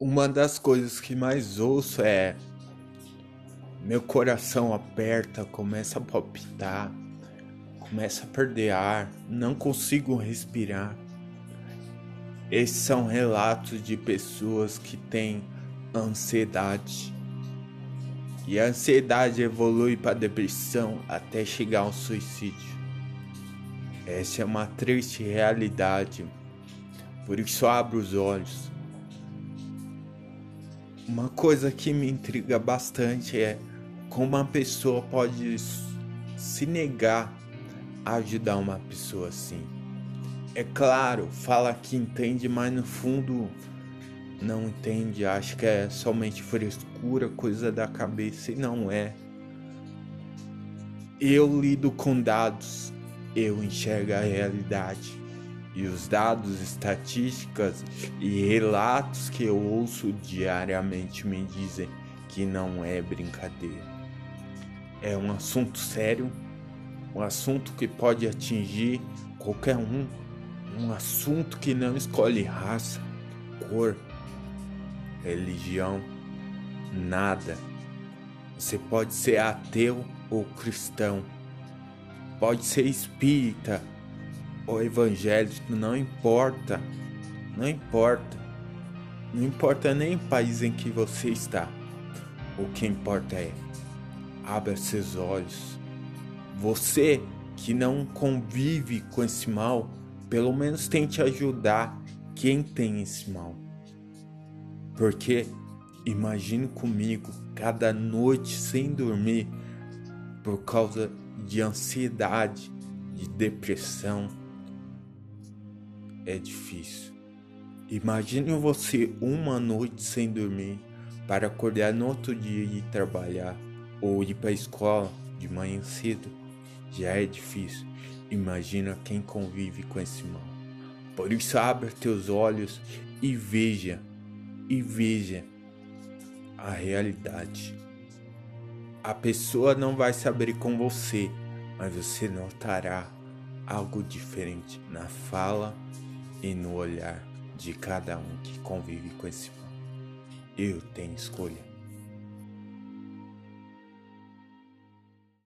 Uma das coisas que mais ouço é meu coração aperta, começa a palpitar, começa a perder ar, não consigo respirar. Esses são relatos de pessoas que têm ansiedade. E a ansiedade evolui para depressão até chegar ao suicídio. Essa é uma triste realidade. Por isso abro os olhos. Uma coisa que me intriga bastante é como uma pessoa pode se negar a ajudar uma pessoa assim. É claro, fala que entende, mas no fundo não entende, acha que é somente frescura, coisa da cabeça e não é. Eu lido com dados, eu enxergo a realidade. E os dados, estatísticas e relatos que eu ouço diariamente me dizem que não é brincadeira é um assunto sério, um assunto que pode atingir qualquer um, um assunto que não escolhe raça, cor, religião, nada. Você pode ser ateu ou cristão, pode ser espírita ou evangélico, não importa, não importa, não importa nem o país em que você está. O que importa é abra seus olhos. Você que não convive com esse mal, pelo menos tente ajudar quem tem esse mal. Porque imagine comigo cada noite sem dormir por causa de ansiedade, de depressão. É difícil. Imagine você uma noite sem dormir para acordar no outro dia e trabalhar ou ir para a escola de manhã cedo já é difícil. Imagina quem convive com esse mal. Por isso abra teus olhos e veja, e veja a realidade. A pessoa não vai se abrir com você, mas você notará algo diferente na fala e no olhar de cada um que convive com esse mal. Eu tenho escolha.